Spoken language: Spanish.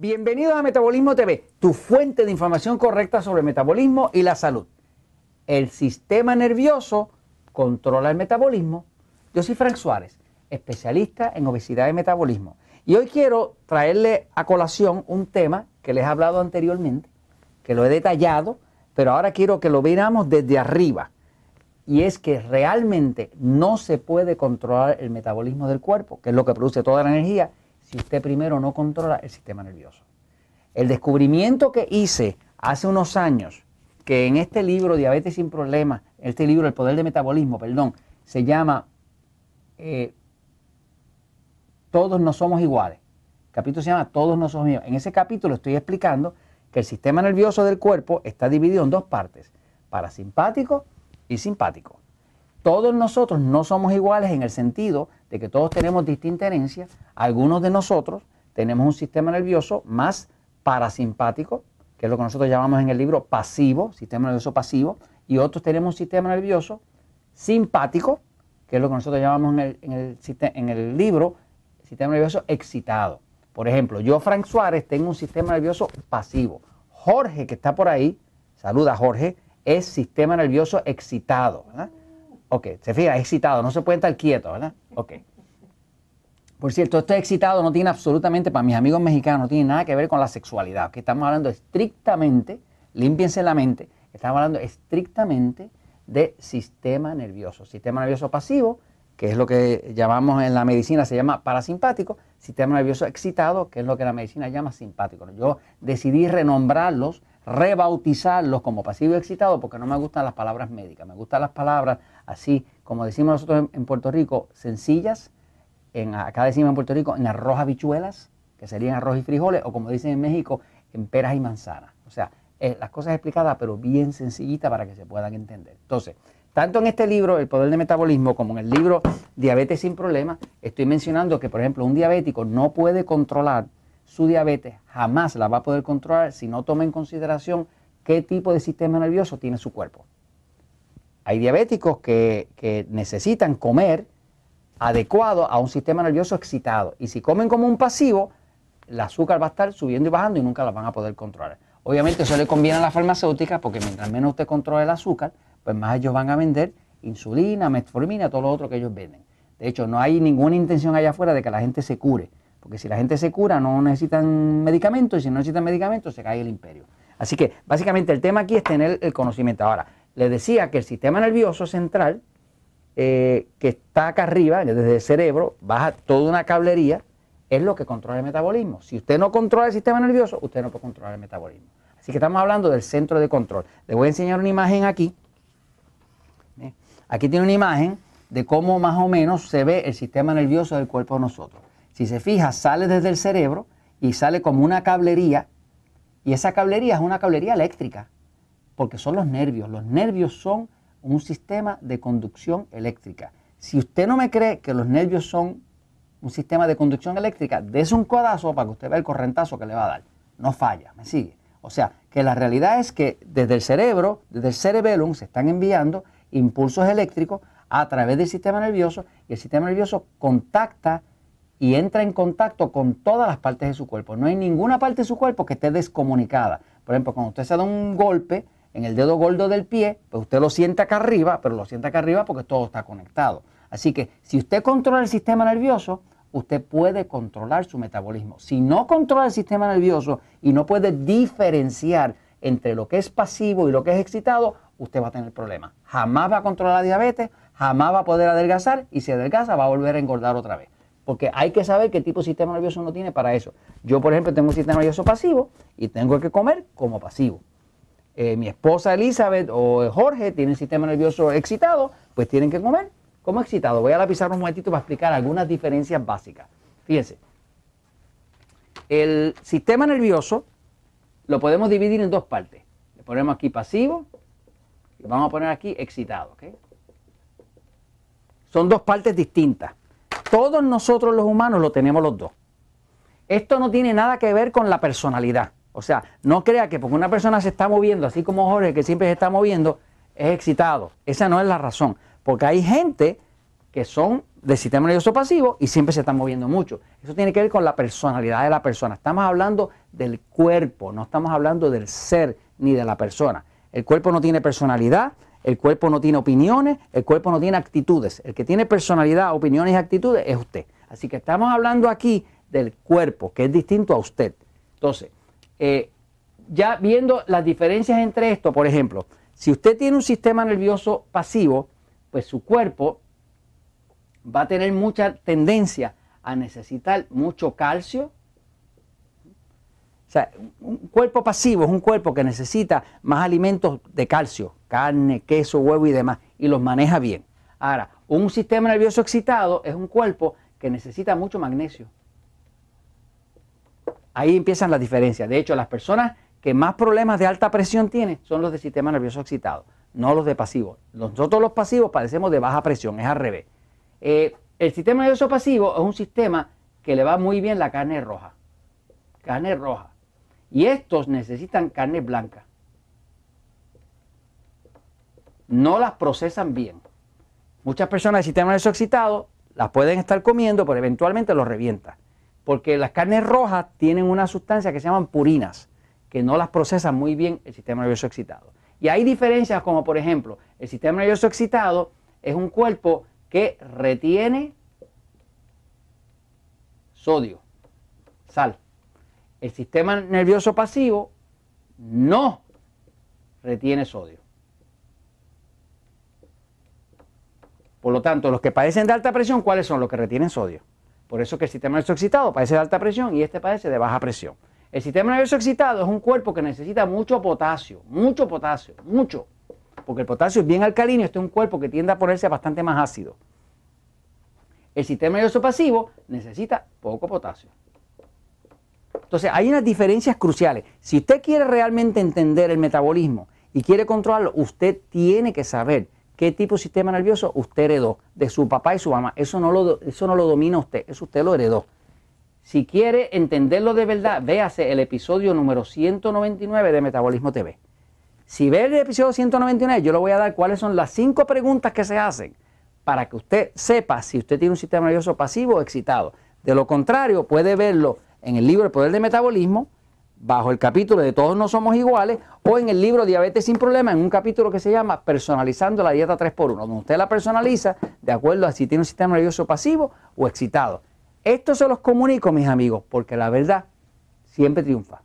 Bienvenidos a Metabolismo TV, tu fuente de información correcta sobre metabolismo y la salud. El sistema nervioso controla el metabolismo. Yo soy Frank Suárez, especialista en obesidad y metabolismo. Y hoy quiero traerle a colación un tema que les he hablado anteriormente, que lo he detallado, pero ahora quiero que lo veamos desde arriba. Y es que realmente no se puede controlar el metabolismo del cuerpo, que es lo que produce toda la energía, si usted primero no controla el sistema nervioso. El descubrimiento que hice hace unos años, que en este libro, Diabetes sin Problemas, este libro, El Poder del Metabolismo, perdón, se llama eh, Todos no somos iguales. El capítulo se llama Todos no somos iguales. En ese capítulo estoy explicando que el sistema nervioso del cuerpo está dividido en dos partes, parasimpático y simpático. Todos nosotros no somos iguales en el sentido de que todos tenemos distinta herencia. Algunos de nosotros tenemos un sistema nervioso más parasimpático, que es lo que nosotros llamamos en el libro pasivo, sistema nervioso pasivo, y otros tenemos un sistema nervioso simpático, que es lo que nosotros llamamos en el, en el, en el libro sistema nervioso excitado. Por ejemplo, yo, Frank Suárez, tengo un sistema nervioso pasivo. Jorge, que está por ahí, saluda Jorge, es sistema nervioso excitado. ¿verdad? Ok, se fija, excitado, no se puede estar quieto, ¿verdad? Ok. Por cierto, esto excitado no tiene absolutamente, para mis amigos mexicanos, no tiene nada que ver con la sexualidad. Estamos hablando estrictamente, límpiense la mente, estamos hablando estrictamente de sistema nervioso. Sistema nervioso pasivo, que es lo que llamamos en la medicina, se llama parasimpático. Sistema nervioso excitado, que es lo que la medicina llama simpático. Yo decidí renombrarlos, rebautizarlos como pasivo y excitado porque no me gustan las palabras médicas. Me gustan las palabras así, como decimos nosotros en Puerto Rico, sencillas, en, acá decimos en Puerto Rico, en arroz habichuelas, que serían arroz y frijoles, o como dicen en México, en peras y manzanas. O sea, eh, las cosas explicadas, pero bien sencillitas para que se puedan entender. Entonces, tanto en este libro, El Poder del Metabolismo, como en el libro Diabetes sin Problemas, estoy mencionando que, por ejemplo, un diabético no puede controlar su diabetes, jamás la va a poder controlar si no toma en consideración qué tipo de sistema nervioso tiene su cuerpo. Hay diabéticos que, necesitan comer adecuado a un sistema nervioso excitado. Y si comen como un pasivo, el azúcar va a estar subiendo y bajando y nunca la van a poder controlar. Obviamente eso le conviene a las farmacéuticas porque mientras menos usted controle el azúcar, pues más ellos van a vender insulina, metformina, todo lo otro que ellos venden. De hecho, no hay ninguna intención allá afuera de que la gente se cure. Porque si la gente se cura, no necesitan medicamentos y si no necesitan medicamentos, se cae el imperio. Así que básicamente el tema aquí es tener el conocimiento. Ahora, le decía que el sistema nervioso central eh, que está acá arriba, desde el cerebro, baja toda una cablería, es lo que controla el metabolismo. Si usted no controla el sistema nervioso, usted no puede controlar el metabolismo. Así que estamos hablando del centro de control. Le voy a enseñar una imagen aquí. Aquí tiene una imagen de cómo más o menos se ve el sistema nervioso del cuerpo de nosotros. Si se fija, sale desde el cerebro y sale como una cablería, y esa cablería es una cablería eléctrica, porque son los nervios. Los nervios son un sistema de conducción eléctrica. Si usted no me cree que los nervios son un sistema de conducción eléctrica, dése un codazo para que usted vea el correntazo que le va a dar. No falla, ¿me sigue? O sea, que la realidad es que desde el cerebro, desde el cerebellum, se están enviando impulsos eléctricos a través del sistema nervioso y el sistema nervioso contacta y entra en contacto con todas las partes de su cuerpo. No hay ninguna parte de su cuerpo que esté descomunicada. Por ejemplo, cuando usted se da un golpe, en el dedo gordo del pie, pues usted lo siente acá arriba, pero lo siente acá arriba porque todo está conectado. Así que si usted controla el sistema nervioso, usted puede controlar su metabolismo. Si no controla el sistema nervioso y no puede diferenciar entre lo que es pasivo y lo que es excitado, usted va a tener problemas. Jamás va a controlar la diabetes, jamás va a poder adelgazar y si adelgaza va a volver a engordar otra vez. Porque hay que saber qué tipo de sistema nervioso uno tiene para eso. Yo, por ejemplo, tengo un sistema nervioso pasivo y tengo que comer como pasivo. Eh, mi esposa Elizabeth o Jorge tienen sistema nervioso excitado, pues tienen que comer como excitado. Voy a la pizarra un momentito para explicar algunas diferencias básicas. Fíjense, el sistema nervioso lo podemos dividir en dos partes. Le ponemos aquí pasivo y vamos a poner aquí excitado. Son dos partes distintas. Todos nosotros los humanos lo tenemos los dos. Esto no tiene nada que ver con la personalidad. O sea, no crea que porque una persona se está moviendo, así como Jorge, que siempre se está moviendo, es excitado. Esa no es la razón. Porque hay gente que son del sistema nervioso pasivo y siempre se están moviendo mucho. Eso tiene que ver con la personalidad de la persona. Estamos hablando del cuerpo, no estamos hablando del ser ni de la persona. El cuerpo no tiene personalidad, el cuerpo no tiene opiniones, el cuerpo no tiene actitudes. El que tiene personalidad, opiniones y actitudes es usted. Así que estamos hablando aquí del cuerpo, que es distinto a usted. Entonces, eh, ya viendo las diferencias entre esto, por ejemplo, si usted tiene un sistema nervioso pasivo, pues su cuerpo va a tener mucha tendencia a necesitar mucho calcio. O sea, un cuerpo pasivo es un cuerpo que necesita más alimentos de calcio, carne, queso, huevo y demás, y los maneja bien. Ahora, un sistema nervioso excitado es un cuerpo que necesita mucho magnesio. Ahí empiezan las diferencias. De hecho, las personas que más problemas de alta presión tienen son los de sistema nervioso excitado, no los de pasivo. Nosotros los pasivos padecemos de baja presión, es al revés. Eh, el sistema nervioso pasivo es un sistema que le va muy bien la carne roja. Carne roja. Y estos necesitan carne blanca. No las procesan bien. Muchas personas del sistema nervioso excitado las pueden estar comiendo, pero eventualmente los revienta. Porque las carnes rojas tienen una sustancia que se llaman purinas, que no las procesa muy bien el sistema nervioso excitado. Y hay diferencias como, por ejemplo, el sistema nervioso excitado es un cuerpo que retiene sodio, sal. El sistema nervioso pasivo no retiene sodio. Por lo tanto, los que padecen de alta presión, ¿cuáles son los que retienen sodio? Por eso que el sistema nervioso excitado padece de alta presión y este padece de baja presión. El sistema nervioso excitado es un cuerpo que necesita mucho potasio, mucho potasio, mucho porque el potasio es bien alcalino este es un cuerpo que tiende a ponerse bastante más ácido. El sistema nervioso pasivo necesita poco potasio. Entonces, hay unas diferencias cruciales. Si usted quiere realmente entender el metabolismo y quiere controlarlo, usted tiene que saber qué tipo de sistema nervioso usted heredó de su papá y su mamá. Eso no lo, eso no lo domina usted, eso usted lo heredó. Si quiere entenderlo de verdad, véase el episodio número 199 de Metabolismo TV. Si ve el episodio 199, yo le voy a dar cuáles son las cinco preguntas que se hacen para que usted sepa si usted tiene un sistema nervioso pasivo o excitado. De lo contrario, puede verlo en el libro El Poder del Metabolismo, bajo el capítulo de Todos no somos iguales, o en el libro Diabetes sin Problemas, en un capítulo que se llama Personalizando la dieta 3x1, donde usted la personaliza de acuerdo a si tiene un sistema nervioso pasivo o excitado. Esto se los comunico, mis amigos, porque la verdad siempre triunfa.